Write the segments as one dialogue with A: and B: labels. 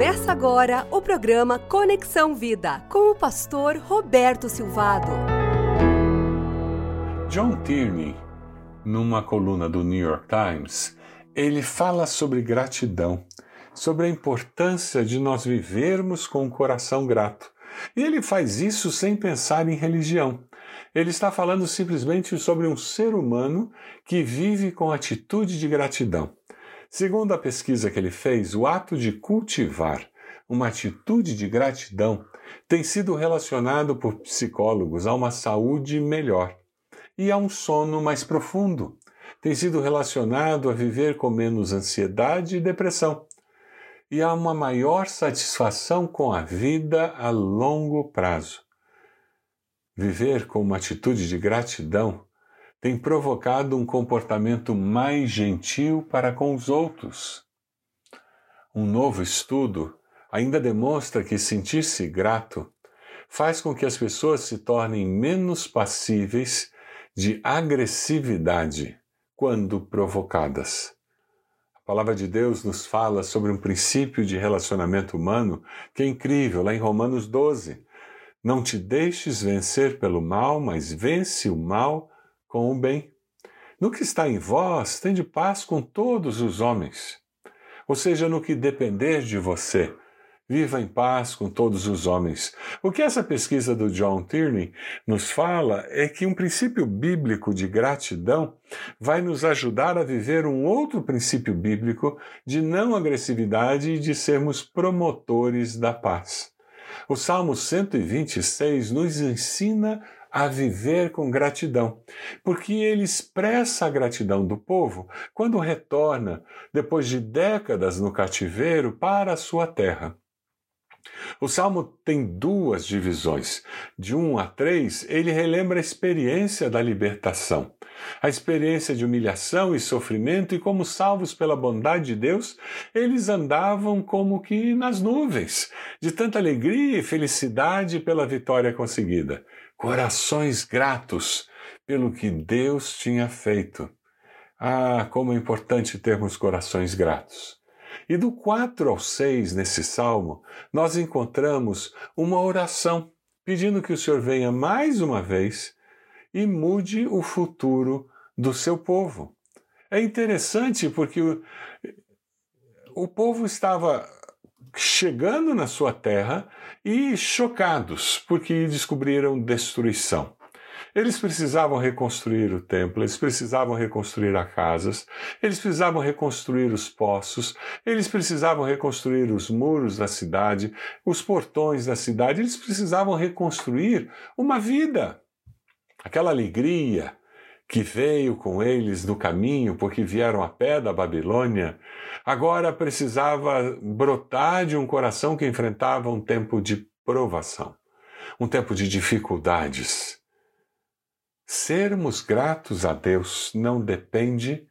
A: Começa agora o programa Conexão Vida com o pastor Roberto Silvado.
B: John Tierney, numa coluna do New York Times, ele fala sobre gratidão, sobre a importância de nós vivermos com o coração grato. E ele faz isso sem pensar em religião. Ele está falando simplesmente sobre um ser humano que vive com atitude de gratidão. Segundo a pesquisa que ele fez, o ato de cultivar uma atitude de gratidão tem sido relacionado por psicólogos a uma saúde melhor e a um sono mais profundo. Tem sido relacionado a viver com menos ansiedade e depressão e a uma maior satisfação com a vida a longo prazo. Viver com uma atitude de gratidão tem provocado um comportamento mais gentil para com os outros. Um novo estudo ainda demonstra que sentir-se grato faz com que as pessoas se tornem menos passíveis de agressividade quando provocadas. A palavra de Deus nos fala sobre um princípio de relacionamento humano que é incrível, lá em Romanos 12. Não te deixes vencer pelo mal, mas vence o mal com o bem. No que está em vós, tende paz com todos os homens. Ou seja, no que depender de você, viva em paz com todos os homens. O que essa pesquisa do John Tierney nos fala é que um princípio bíblico de gratidão vai nos ajudar a viver um outro princípio bíblico de não agressividade e de sermos promotores da paz. O Salmo 126 nos ensina a viver com gratidão, porque ele expressa a gratidão do povo quando retorna, depois de décadas no cativeiro, para a sua terra. O salmo tem duas divisões. De 1 a 3, ele relembra a experiência da libertação, a experiência de humilhação e sofrimento, e como salvos pela bondade de Deus, eles andavam como que nas nuvens, de tanta alegria e felicidade pela vitória conseguida corações gratos pelo que Deus tinha feito. Ah, como é importante termos corações gratos. E do 4 ao 6 nesse salmo, nós encontramos uma oração pedindo que o Senhor venha mais uma vez e mude o futuro do seu povo. É interessante porque o, o povo estava chegando na sua terra e chocados porque descobriram destruição. Eles precisavam reconstruir o templo, eles precisavam reconstruir as casas, eles precisavam reconstruir os poços, eles precisavam reconstruir os muros da cidade, os portões da cidade, eles precisavam reconstruir uma vida. Aquela alegria, que veio com eles no caminho, porque vieram a pé da Babilônia, agora precisava brotar de um coração que enfrentava um tempo de provação, um tempo de dificuldades. Sermos gratos a Deus não depende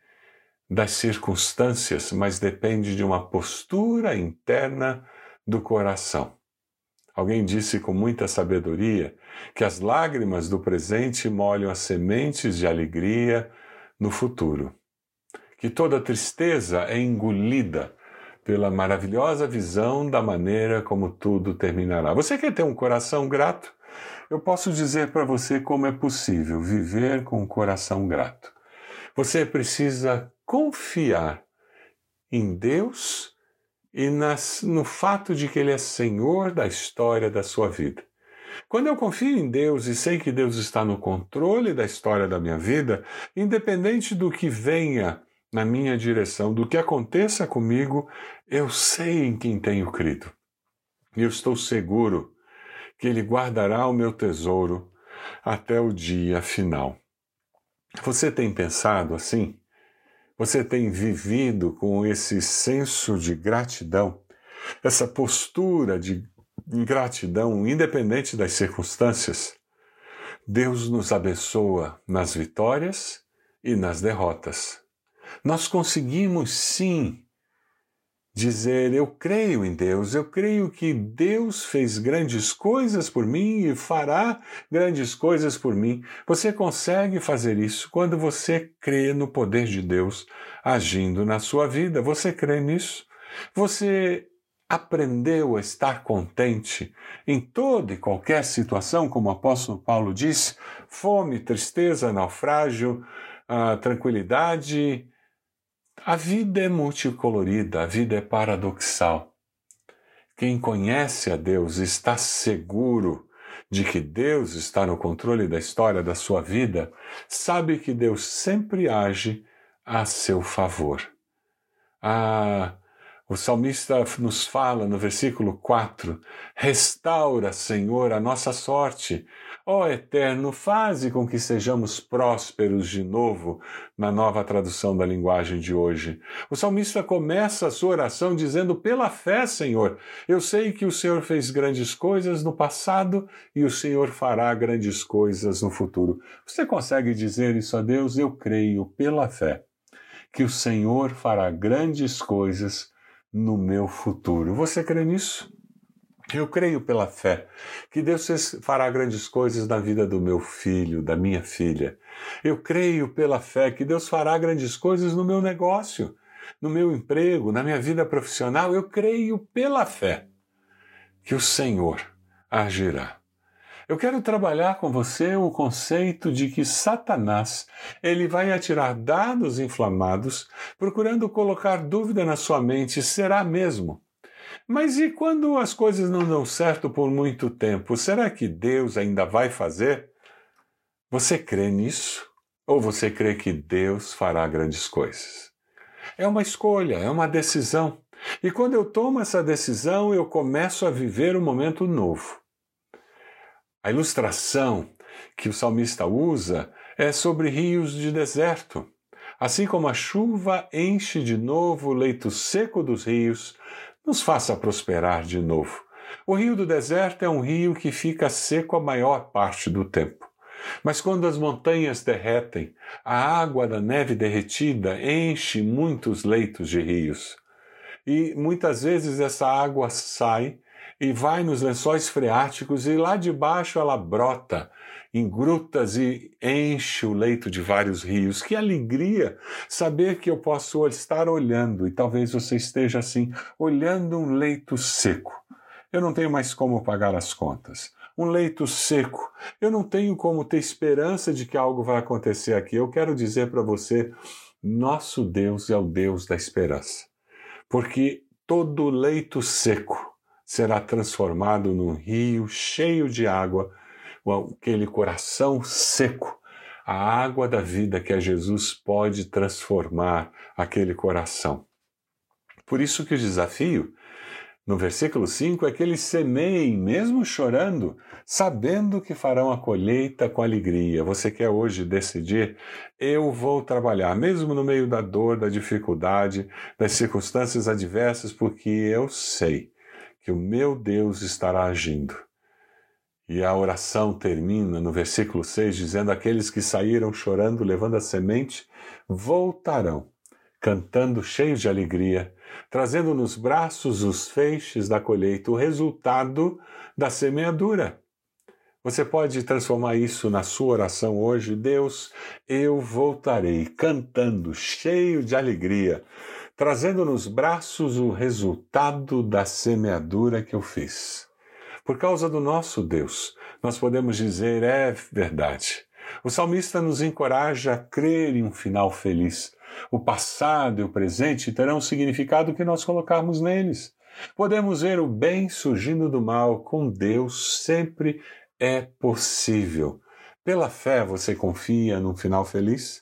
B: das circunstâncias, mas depende de uma postura interna do coração. Alguém disse com muita sabedoria que as lágrimas do presente molham as sementes de alegria no futuro. Que toda tristeza é engolida pela maravilhosa visão da maneira como tudo terminará. Você quer ter um coração grato? Eu posso dizer para você como é possível viver com um coração grato. Você precisa confiar em Deus e nas, no fato de que Ele é Senhor da história da sua vida. Quando eu confio em Deus e sei que Deus está no controle da história da minha vida, independente do que venha na minha direção, do que aconteça comigo, eu sei em quem tenho crido. E eu estou seguro que Ele guardará o meu tesouro até o dia final. Você tem pensado assim? Você tem vivido com esse senso de gratidão, essa postura de gratidão, independente das circunstâncias? Deus nos abençoa nas vitórias e nas derrotas. Nós conseguimos sim dizer: Eu creio em Deus, eu creio que Deus fez grandes coisas por mim e fará grandes coisas por mim. Você consegue fazer isso quando você crê no poder de Deus agindo na sua vida. Você crê nisso? Você aprendeu a estar contente em toda e qualquer situação, como o apóstolo Paulo diz, fome, tristeza, naufrágio, uh, tranquilidade. A vida é multicolorida, a vida é paradoxal. Quem conhece a Deus está seguro de que Deus está no controle da história da sua vida, sabe que Deus sempre age a seu favor. Ah, o salmista nos fala no versículo 4: Restaura, Senhor, a nossa sorte. Ó Eterno, faze com que sejamos prósperos de novo, na nova tradução da linguagem de hoje. O salmista começa a sua oração dizendo: Pela fé, Senhor, eu sei que o Senhor fez grandes coisas no passado e o Senhor fará grandes coisas no futuro. Você consegue dizer isso a Deus? Eu creio, pela fé, que o Senhor fará grandes coisas no meu futuro. Você crê nisso? Eu creio pela fé que Deus fará grandes coisas na vida do meu filho, da minha filha. Eu creio pela fé que Deus fará grandes coisas no meu negócio, no meu emprego, na minha vida profissional. Eu creio pela fé que o Senhor agirá. Eu quero trabalhar com você o conceito de que Satanás ele vai atirar dados inflamados, procurando colocar dúvida na sua mente, será mesmo? Mas e quando as coisas não dão certo por muito tempo, será que Deus ainda vai fazer? Você crê nisso? Ou você crê que Deus fará grandes coisas? É uma escolha, é uma decisão. E quando eu tomo essa decisão, eu começo a viver um momento novo. A ilustração que o salmista usa é sobre rios de deserto. Assim como a chuva enche de novo o leito seco dos rios, nos faça prosperar de novo. O rio do deserto é um rio que fica seco a maior parte do tempo. Mas quando as montanhas derretem, a água da neve derretida enche muitos leitos de rios. E muitas vezes essa água sai e vai nos lençóis freáticos e lá de baixo ela brota em grutas e enche o leito de vários rios. Que alegria saber que eu posso estar olhando e talvez você esteja assim, olhando um leito seco. Eu não tenho mais como pagar as contas. Um leito seco. Eu não tenho como ter esperança de que algo vai acontecer aqui. Eu quero dizer para você, nosso Deus é o Deus da esperança. Porque todo leito seco será transformado num rio cheio de água, aquele coração seco. A água da vida que é Jesus pode transformar aquele coração. Por isso que o desafio no versículo 5 é que eles semeiem, mesmo chorando, sabendo que farão a colheita com alegria. Você quer hoje decidir? Eu vou trabalhar, mesmo no meio da dor, da dificuldade, das circunstâncias adversas, porque eu sei que o meu Deus estará agindo. E a oração termina no versículo 6 dizendo: Aqueles que saíram chorando, levando a semente, voltarão, cantando cheios de alegria, trazendo nos braços os feixes da colheita, o resultado da semeadura. Você pode transformar isso na sua oração hoje. Deus, eu voltarei cantando, cheio de alegria, trazendo nos braços o resultado da semeadura que eu fiz. Por causa do nosso Deus, nós podemos dizer: é verdade. O salmista nos encoraja a crer em um final feliz. O passado e o presente terão o significado que nós colocarmos neles. Podemos ver o bem surgindo do mal. Com Deus sempre é possível. Pela fé, você confia num final feliz?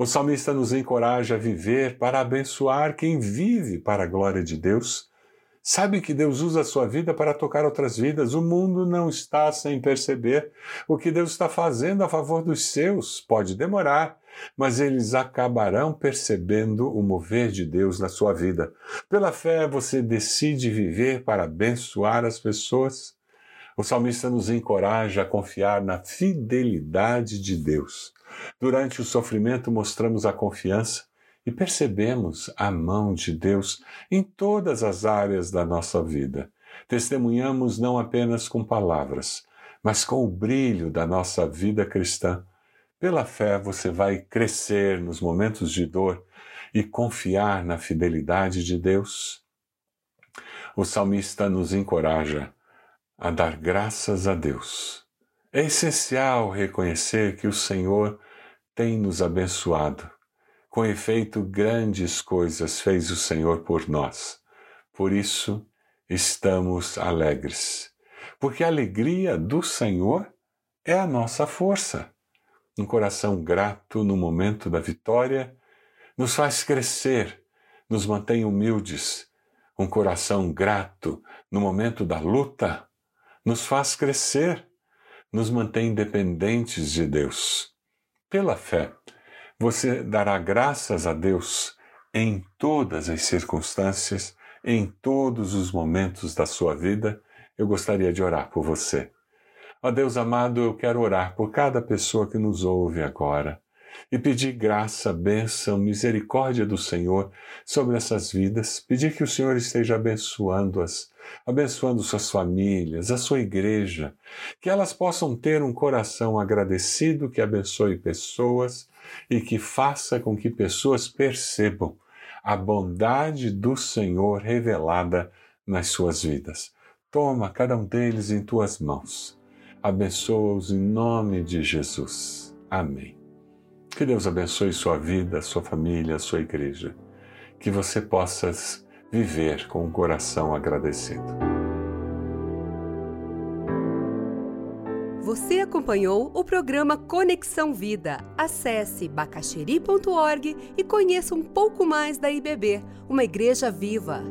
B: O salmista nos encoraja a viver para abençoar quem vive para a glória de Deus. Sabe que Deus usa a sua vida para tocar outras vidas. O mundo não está sem perceber o que Deus está fazendo a favor dos seus. Pode demorar, mas eles acabarão percebendo o mover de Deus na sua vida. Pela fé, você decide viver para abençoar as pessoas. O salmista nos encoraja a confiar na fidelidade de Deus. Durante o sofrimento, mostramos a confiança e percebemos a mão de Deus em todas as áreas da nossa vida. Testemunhamos não apenas com palavras, mas com o brilho da nossa vida cristã. Pela fé, você vai crescer nos momentos de dor e confiar na fidelidade de Deus. o salmista nos encoraja a dar graças a Deus. É essencial reconhecer que o Senhor tem nos abençoado. Com efeito, grandes coisas fez o Senhor por nós. Por isso, estamos alegres. Porque a alegria do Senhor é a nossa força. Um coração grato no momento da vitória nos faz crescer, nos mantém humildes. Um coração grato no momento da luta nos faz crescer, nos mantém dependentes de Deus. Pela fé, você dará graças a Deus em todas as circunstâncias, em todos os momentos da sua vida. Eu gostaria de orar por você. Ó Deus amado, eu quero orar por cada pessoa que nos ouve agora e pedir graça, bênção, misericórdia do Senhor sobre essas vidas, pedir que o Senhor esteja abençoando-as, abençoando suas famílias, a sua igreja, que elas possam ter um coração agradecido que abençoe pessoas e que faça com que pessoas percebam a bondade do Senhor revelada nas suas vidas. Toma cada um deles em tuas mãos. Abençoa-os em nome de Jesus. Amém. Que Deus abençoe sua vida, sua família, sua igreja. Que você possa viver com um coração agradecido.
A: Você acompanhou o programa Conexão Vida. Acesse bacacheri.org e conheça um pouco mais da IBB, uma igreja viva.